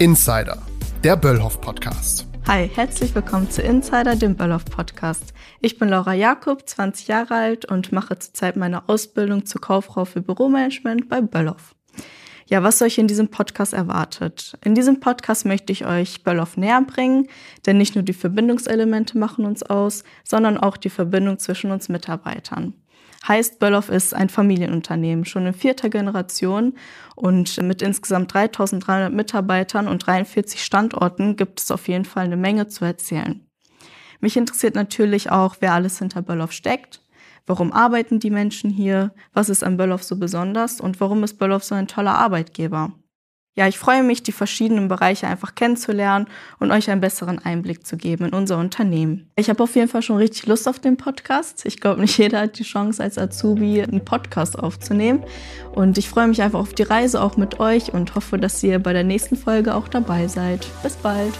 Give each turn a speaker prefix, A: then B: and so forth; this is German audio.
A: Insider, der Böllhoff Podcast.
B: Hi, herzlich willkommen zu Insider, dem Böllhoff Podcast. Ich bin Laura Jakob, 20 Jahre alt und mache zurzeit meine Ausbildung zur Kauffrau für Büromanagement bei Böllhoff. Ja, was euch in diesem Podcast erwartet? In diesem Podcast möchte ich euch Böllhoff näher bringen, denn nicht nur die Verbindungselemente machen uns aus, sondern auch die Verbindung zwischen uns Mitarbeitern. Heißt, Böllhoff ist ein Familienunternehmen, schon in vierter Generation und mit insgesamt 3300 Mitarbeitern und 43 Standorten gibt es auf jeden Fall eine Menge zu erzählen. Mich interessiert natürlich auch, wer alles hinter Böllhoff steckt. Warum arbeiten die Menschen hier? Was ist an Böllhoff so besonders? Und warum ist Böllhoff so ein toller Arbeitgeber? ja, ich freue mich, die verschiedenen Bereiche einfach kennenzulernen und euch einen besseren Einblick zu geben in unser Unternehmen. Ich habe auf jeden Fall schon richtig Lust auf den Podcast. Ich glaube, nicht jeder hat die Chance, als Azubi einen Podcast aufzunehmen. Und ich freue mich einfach auf die Reise auch mit euch und hoffe, dass ihr bei der nächsten Folge auch dabei seid. Bis bald.